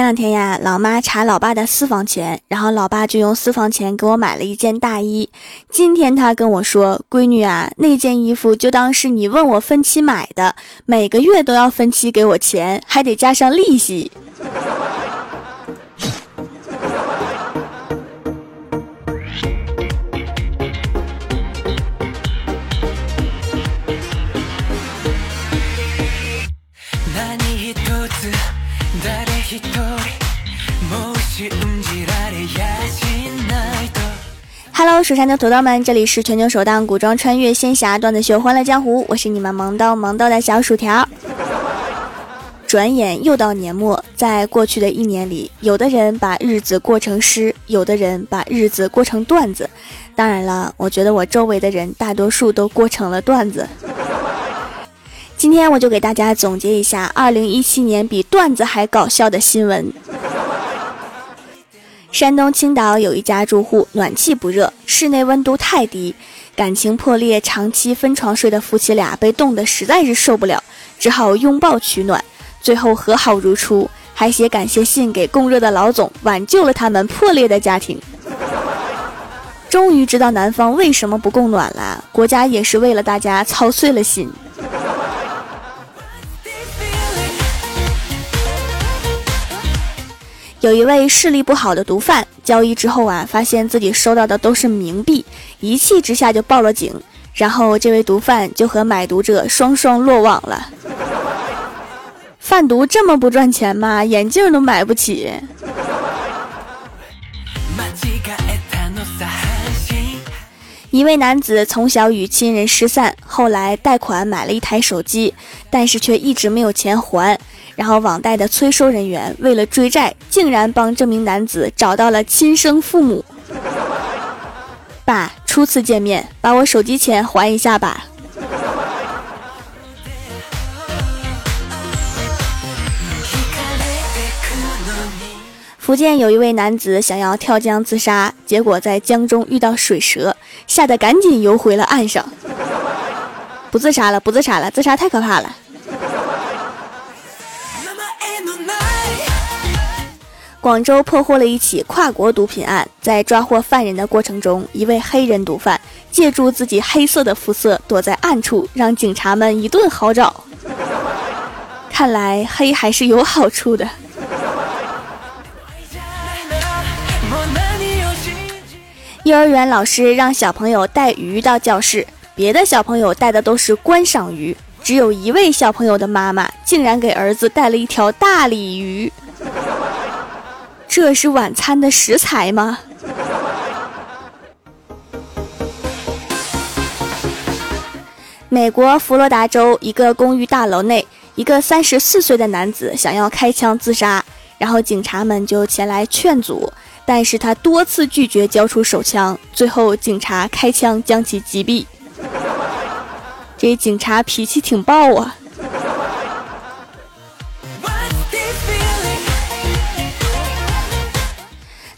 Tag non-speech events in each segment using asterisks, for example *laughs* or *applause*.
前两天呀，老妈查老爸的私房钱，然后老爸就用私房钱给我买了一件大衣。今天他跟我说：“闺女啊，那件衣服就当是你问我分期买的，每个月都要分期给我钱，还得加上利息。” Hello，，蜀山的土豆们，这里是全球首档古装穿越仙侠段子秀《欢乐江湖》，我是你们萌逗萌逗的小薯条。转眼又到年末，在过去的一年里，有的人把日子过成诗，有的人把日子过成段子。当然了，我觉得我周围的人大多数都过成了段子。今天我就给大家总结一下2017年比段子还搞笑的新闻。山东青岛有一家住户暖气不热，室内温度太低，感情破裂、长期分床睡的夫妻俩被冻得实在是受不了，只好拥抱取暖，最后和好如初，*laughs* 还写感谢信给供热的老总，挽救了他们破裂的家庭。终于知道南方为什么不供暖了，国家也是为了大家操碎了心。有一位视力不好的毒贩交易之后啊，发现自己收到的都是冥币，一气之下就报了警。然后这位毒贩就和买毒者双双落网了。*laughs* 贩毒这么不赚钱吗？眼镜都买不起。*laughs* 一位男子从小与亲人失散，后来贷款买了一台手机，但是却一直没有钱还。然后网贷的催收人员为了追债，竟然帮这名男子找到了亲生父母。*laughs* 爸，初次见面，把我手机钱还一下吧。福建有一位男子想要跳江自杀，结果在江中遇到水蛇，吓得赶紧游回了岸上。不自杀了，不自杀了，自杀太可怕了。广州破获了一起跨国毒品案，在抓获犯人的过程中，一位黑人毒贩借助自己黑色的肤色躲在暗处，让警察们一顿好找。*laughs* 看来黑还是有好处的。幼儿园老师让小朋友带鱼到教室，别的小朋友带的都是观赏鱼，只有一位小朋友的妈妈竟然给儿子带了一条大鲤鱼。这是晚餐的食材吗？美国佛罗达州一个公寓大楼内，一个三十四岁的男子想要开枪自杀，然后警察们就前来劝阻，但是他多次拒绝交出手枪，最后警察开枪将其击毙。这警察脾气挺暴啊！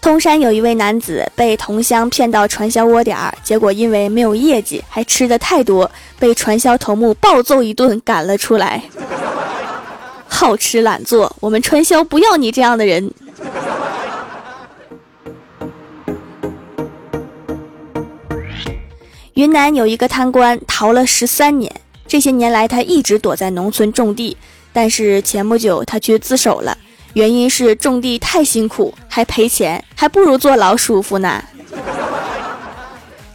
通山有一位男子被同乡骗到传销窝点儿，结果因为没有业绩，还吃的太多，被传销头目暴揍一顿，赶了出来。好吃懒做，我们传销不要你这样的人。云南有一个贪官逃了十三年，这些年来他一直躲在农村种地，但是前不久他却自首了。原因是种地太辛苦，还赔钱，还不如坐牢舒服呢。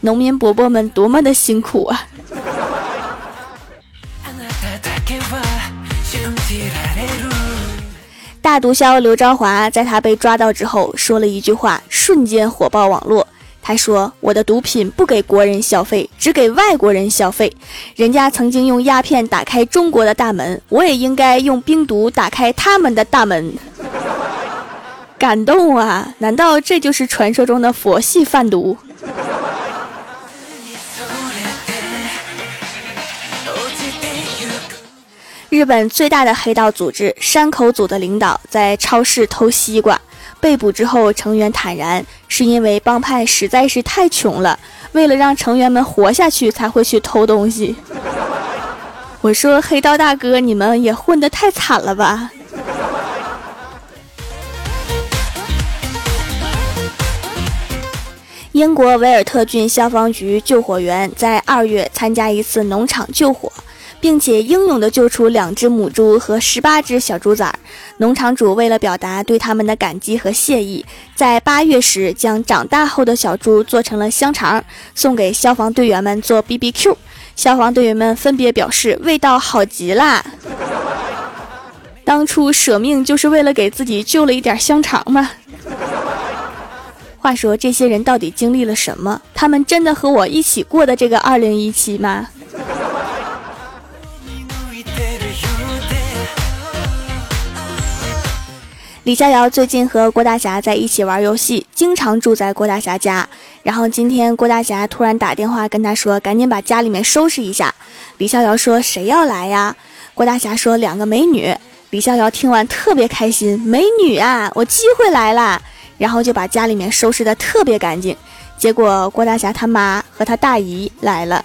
农民伯伯们多么的辛苦啊！大毒枭刘昭华在他被抓到之后说了一句话，瞬间火爆网络。他说：“我的毒品不给国人消费，只给外国人消费。人家曾经用鸦片打开中国的大门，我也应该用冰毒打开他们的大门。” *laughs* 感动啊！难道这就是传说中的佛系贩毒？日本最大的黑道组织山口组的领导在超市偷西瓜。被捕之后成员坦然是因为帮派实在是太穷了为了让成员们活下去才会去偷东西。*laughs* 我说黑道大哥你们也混得太惨了吧？英国维尔特郡消防局救火员在二月参加一次农场救火并且英勇地救出两只母猪和十八只小猪崽儿。农场主为了表达对他们的感激和谢意，在八月时将长大后的小猪做成了香肠，送给消防队员们做 BBQ。消防队员们分别表示味道好极啦！当初舍命就是为了给自己救了一点香肠吗？话说这些人到底经历了什么？他们真的和我一起过的这个二零一七吗？李逍遥最近和郭大侠在一起玩游戏，经常住在郭大侠家。然后今天郭大侠突然打电话跟他说：“赶紧把家里面收拾一下。”李逍遥说：“谁要来呀？”郭大侠说：“两个美女。”李逍遥听完特别开心：“美女啊，我机会来了！”然后就把家里面收拾的特别干净，结果郭大侠他妈和他大姨来了。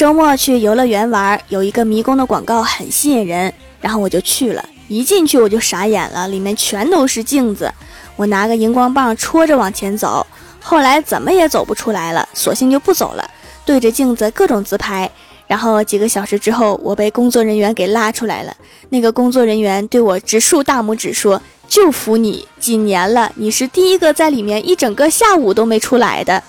周末去游乐园玩，有一个迷宫的广告很吸引人，然后我就去了。一进去我就傻眼了，里面全都是镜子，我拿个荧光棒戳着往前走，后来怎么也走不出来了，索性就不走了。对着镜子各种自拍，然后几个小时之后，我被工作人员给拉出来了。那个工作人员对我直竖大拇指说：“就服你，几年了，你是第一个在里面一整个下午都没出来的。”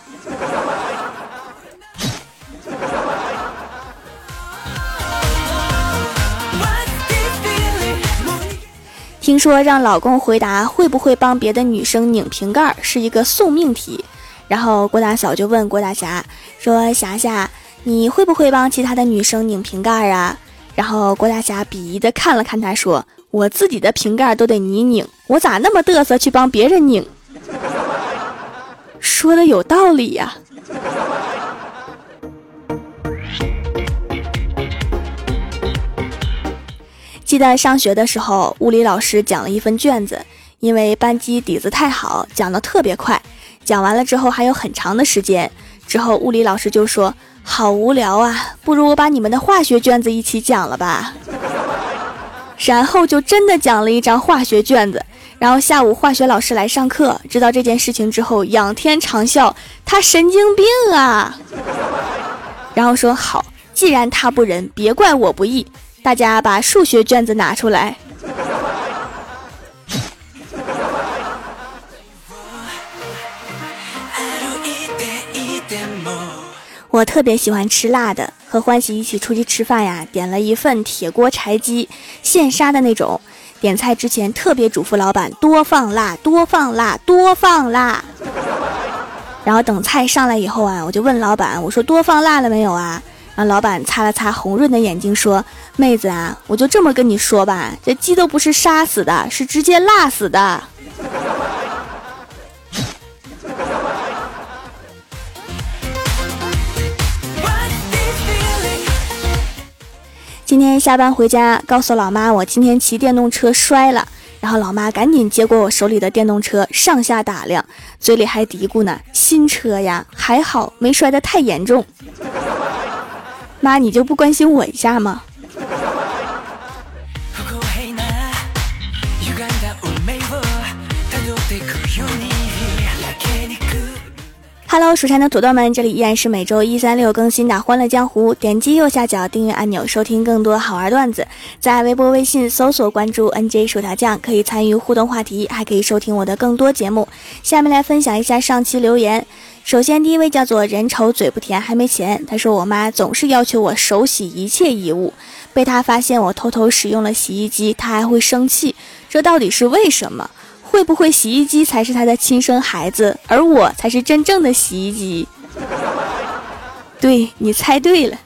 听说让老公回答会不会帮别的女生拧瓶盖是一个送命题。然后郭大嫂就问郭大侠说：“霞霞，你会不会帮其他的女生拧瓶盖啊？”然后郭大侠鄙夷的看了看他，说：“我自己的瓶盖都得你拧，我咋那么嘚瑟去帮别人拧？”说的有道理呀。记得上学的时候，物理老师讲了一份卷子，因为班级底子太好，讲的特别快。讲完了之后还有很长的时间，之后物理老师就说：“好无聊啊，不如我把你们的化学卷子一起讲了吧。”然后就真的讲了一张化学卷子。然后下午化学老师来上课，知道这件事情之后，仰天长啸：“他神经病啊！”然后说：“好，既然他不仁，别怪我不义。大家把数学卷子拿出来。”我特别喜欢吃辣的，和欢喜一起出去吃饭呀，点了一份铁锅柴鸡，现杀的那种。点菜之前特别嘱咐老板多放辣，多放辣，多放辣。然后等菜上来以后啊，我就问老板，我说多放辣了没有啊？然后老板擦了擦红润的眼睛说：“妹子啊，我就这么跟你说吧，这鸡都不是杀死的，是直接辣死的。*laughs* ”今天下班回家，告诉老妈我今天骑电动车摔了，然后老妈赶紧接过我手里的电动车，上下打量，嘴里还嘀咕呢：“新车呀，还好没摔得太严重。”妈，你就不关心我一下吗？？Hello，蜀山的土豆们，这里依然是每周一、三、六更新的《欢乐江湖》。点击右下角订阅按钮，收听更多好玩段子。在微博、微信搜索关注 “nj 薯条酱”，可以参与互动话题，还可以收听我的更多节目。下面来分享一下上期留言。首先，第一位叫做“人丑嘴不甜”，还没钱。他说：“我妈总是要求我手洗一切衣物，被她发现我偷偷使用了洗衣机，她还会生气。这到底是为什么？”会不会洗衣机才是他的亲生孩子，而我才是真正的洗衣机？对你猜对了。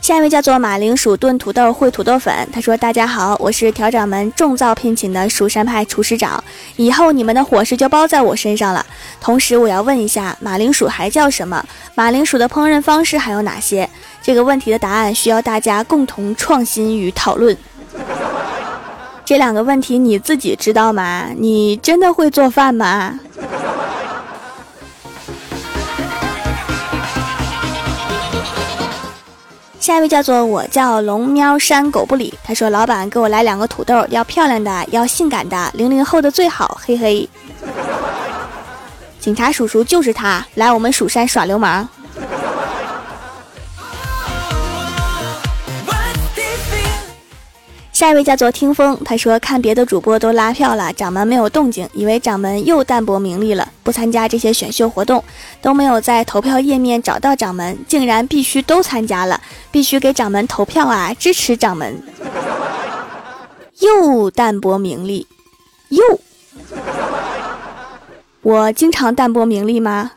下一位叫做马铃薯炖土豆烩土豆粉，他说：“大家好，我是调掌门重造聘请的蜀山派厨师长，以后你们的伙食就包在我身上了。同时，我要问一下，马铃薯还叫什么？马铃薯的烹饪方式还有哪些？这个问题的答案需要大家共同创新与讨论。这两个问题你自己知道吗？你真的会做饭吗？下一位叫做我叫龙喵山狗不理。他说老板给我来两个土豆要漂亮的要性感的零零后的最好嘿嘿。警察叔叔就是他来我们蜀山耍流氓。下一位叫做听风，他说看别的主播都拉票了，掌门没有动静，以为掌门又淡泊名利了，不参加这些选秀活动，都没有在投票页面找到掌门，竟然必须都参加了，必须给掌门投票啊，支持掌门。又淡泊名利，又，*laughs* 我经常淡泊名利吗？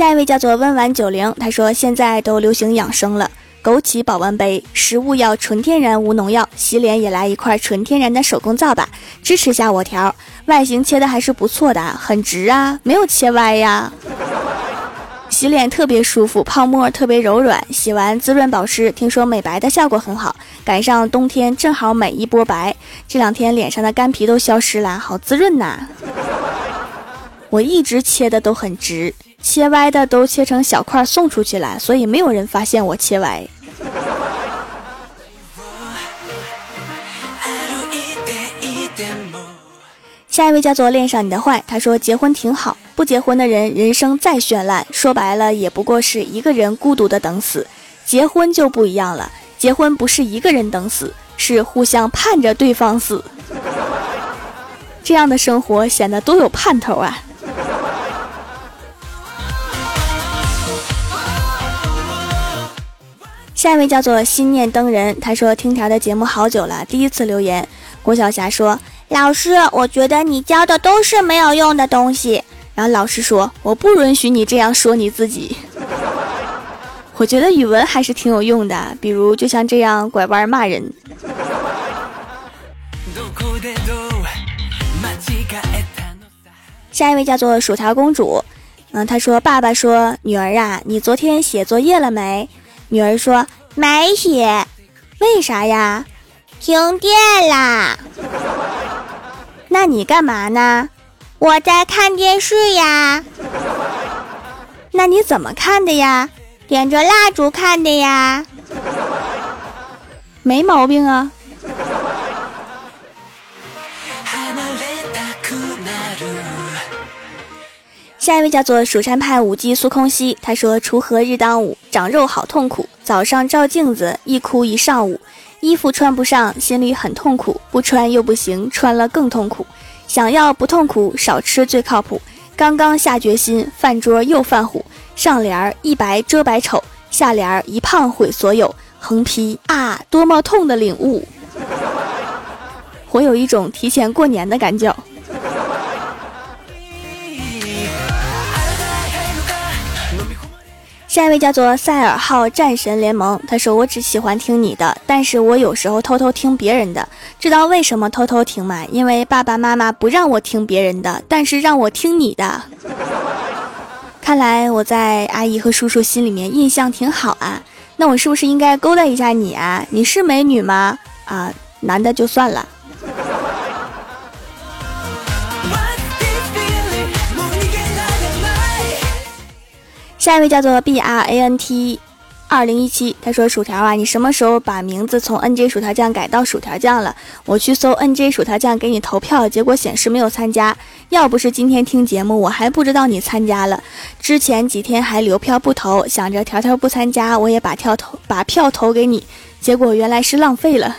下一位叫做温婉九零，他说现在都流行养生了，枸杞保温杯，食物要纯天然无农药，洗脸也来一块纯天然的手工皂吧，支持下我条，外形切的还是不错的，很直啊，没有切歪呀，洗脸特别舒服，泡沫特别柔软，洗完滋润保湿，听说美白的效果很好，赶上冬天正好美一波白，这两天脸上的干皮都消失了，好滋润呐，我一直切的都很直。切歪的都切成小块送出去了，所以没有人发现我切歪。下一位叫做恋上你的坏，他说结婚挺好，不结婚的人人生再绚烂，说白了也不过是一个人孤独的等死。结婚就不一样了，结婚不是一个人等死，是互相盼着对方死。这样的生活显得多有盼头啊！下一位叫做心念灯人，他说听条的节目好久了，第一次留言。郭晓霞说：“老师，我觉得你教的都是没有用的东西。”然后老师说：“我不允许你这样说你自己。*laughs* ”我觉得语文还是挺有用的，比如就像这样拐弯骂人。下一位叫做薯条公主，嗯，她说：“爸爸说，女儿啊，你昨天写作业了没？”女儿说：“没写，为啥呀？停电啦。*laughs* 那你干嘛呢？我在看电视呀。那你怎么看的呀？点着蜡烛看的呀。没毛病啊。”下一位叫做蜀山派舞姬苏空兮，他说：“锄禾日当午，长肉好痛苦。早上照镜子，一哭一上午。衣服穿不上，心里很痛苦。不穿又不行，穿了更痛苦。想要不痛苦，少吃最靠谱。刚刚下决心，饭桌又犯虎。上联儿一白遮百丑，下联儿一胖毁所有。横批啊，多么痛的领悟！我有一种提前过年的感觉。”下一位叫做塞尔号战神联盟，他说：“我只喜欢听你的，但是我有时候偷偷听别人的。知道为什么偷偷听吗？因为爸爸妈妈不让我听别人的，但是让我听你的。*laughs* 看来我在阿姨和叔叔心里面印象挺好啊。那我是不是应该勾搭一下你啊？你是美女吗？啊，男的就算了。”下一位叫做 B R A N T，二零一七，他说：“薯条啊，你什么时候把名字从 N J 薯条酱改到薯条酱了？我去搜 N J 薯条酱给你投票，结果显示没有参加。要不是今天听节目，我还不知道你参加了。之前几天还留票不投，想着条条不参加，我也把票投把票投给你，结果原来是浪费了。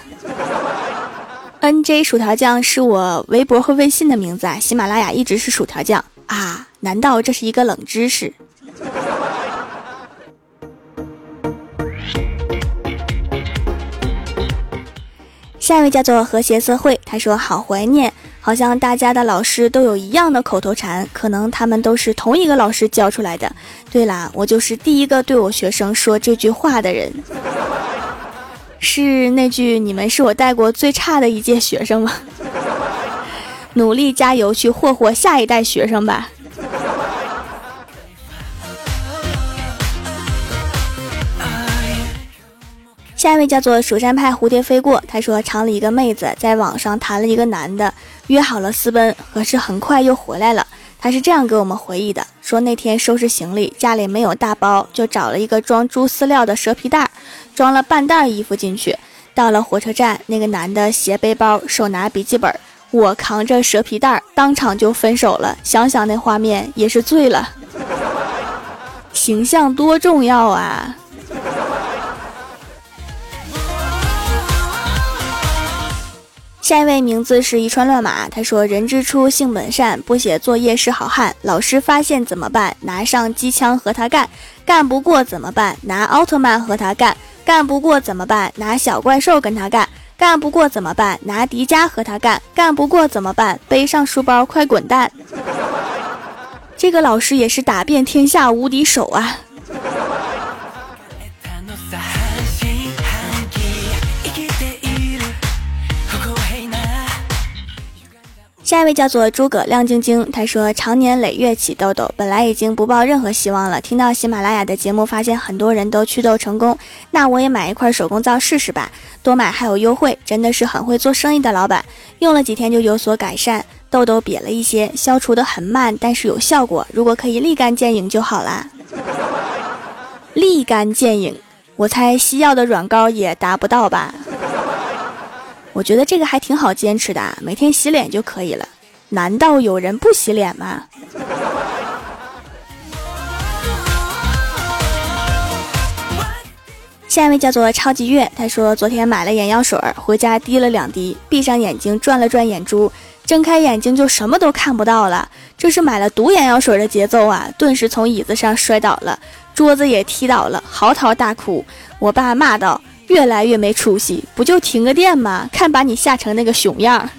N J 薯条酱是我微博和微信的名字啊，喜马拉雅一直是薯条酱啊？难道这是一个冷知识？”下一位叫做和谐社会，他说好怀念，好像大家的老师都有一样的口头禅，可能他们都是同一个老师教出来的。对啦，我就是第一个对我学生说这句话的人，是那句“你们是我带过最差的一届学生吗？” *laughs* 努力加油去霍霍下一代学生吧。下一位叫做蜀山派蝴蝶飞过，他说厂里一个妹子在网上谈了一个男的，约好了私奔，可是很快又回来了。他是这样给我们回忆的：说那天收拾行李，家里没有大包，就找了一个装猪饲料的蛇皮袋，装了半袋衣服进去。到了火车站，那个男的斜背包，手拿笔记本，我扛着蛇皮袋，当场就分手了。想想那画面也是醉了。形象多重要啊！*laughs* *laughs* *laughs* 下一位名字是一串乱码，他说：“人之初，性本善，不写作业是好汉。老师发现怎么办？拿上机枪和他干。干不过怎么办？拿奥特曼和他干。干不过怎么办？拿小怪兽跟他干。干不过怎么办？拿迪迦和他干。干不过怎么办？背上书包快滚蛋！这个老师也是打遍天下无敌手啊！”下一位叫做诸葛亮晶晶，他说常年累月起痘痘，本来已经不抱任何希望了。听到喜马拉雅的节目，发现很多人都祛痘成功，那我也买一块手工皂试试吧，多买还有优惠，真的是很会做生意的老板。用了几天就有所改善，痘痘瘪了一些，消除的很慢，但是有效果。如果可以立竿见影就好啦。立竿见影，我猜西药的软膏也达不到吧。我觉得这个还挺好坚持的，每天洗脸就可以了。难道有人不洗脸吗？下一位叫做超级月，他说昨天买了眼药水，回家滴了两滴，闭上眼睛转了转眼珠，睁开眼睛就什么都看不到了。这是买了毒眼药水的节奏啊！顿时从椅子上摔倒了，桌子也踢倒了，嚎啕大哭。我爸骂道。越来越没出息，不就停个电吗？看把你吓成那个熊样！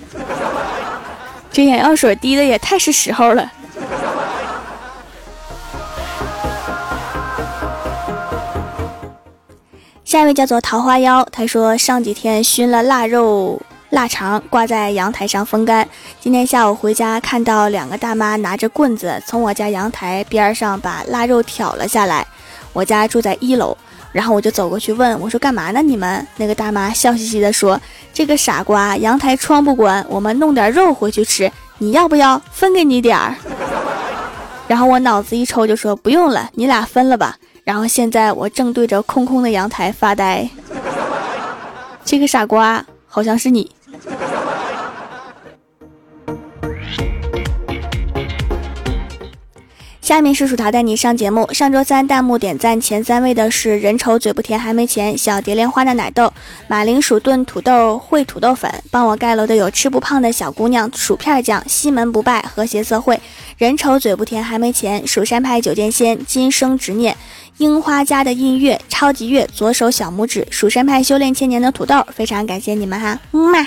这眼药水滴的也太是时候了。下一位叫做桃花妖，他说上几天熏了腊肉腊肠，挂在阳台上风干。今天下午回家，看到两个大妈拿着棍子从我家阳台边上把腊肉挑了下来。我家住在一楼。然后我就走过去问我说：“干嘛呢？你们？”那个大妈笑嘻嘻的说：“这个傻瓜，阳台窗不关，我们弄点肉回去吃，你要不要？分给你点儿。*laughs* ”然后我脑子一抽就说：“不用了，你俩分了吧。”然后现在我正对着空空的阳台发呆。这个傻瓜好像是你。下面是薯条带你上节目。上周三弹幕点赞前三位的是人丑嘴不甜还没钱、小蝶莲花的奶豆、马铃薯炖土豆烩土豆粉。帮我盖楼的有吃不胖的小姑娘、薯片酱、西门不败、和谐社会、人丑嘴不甜还没钱、蜀山派九剑仙、今生执念、樱花家的音乐、超级月、左手小拇指、蜀山派修炼千年的土豆。非常感谢你们哈，么么。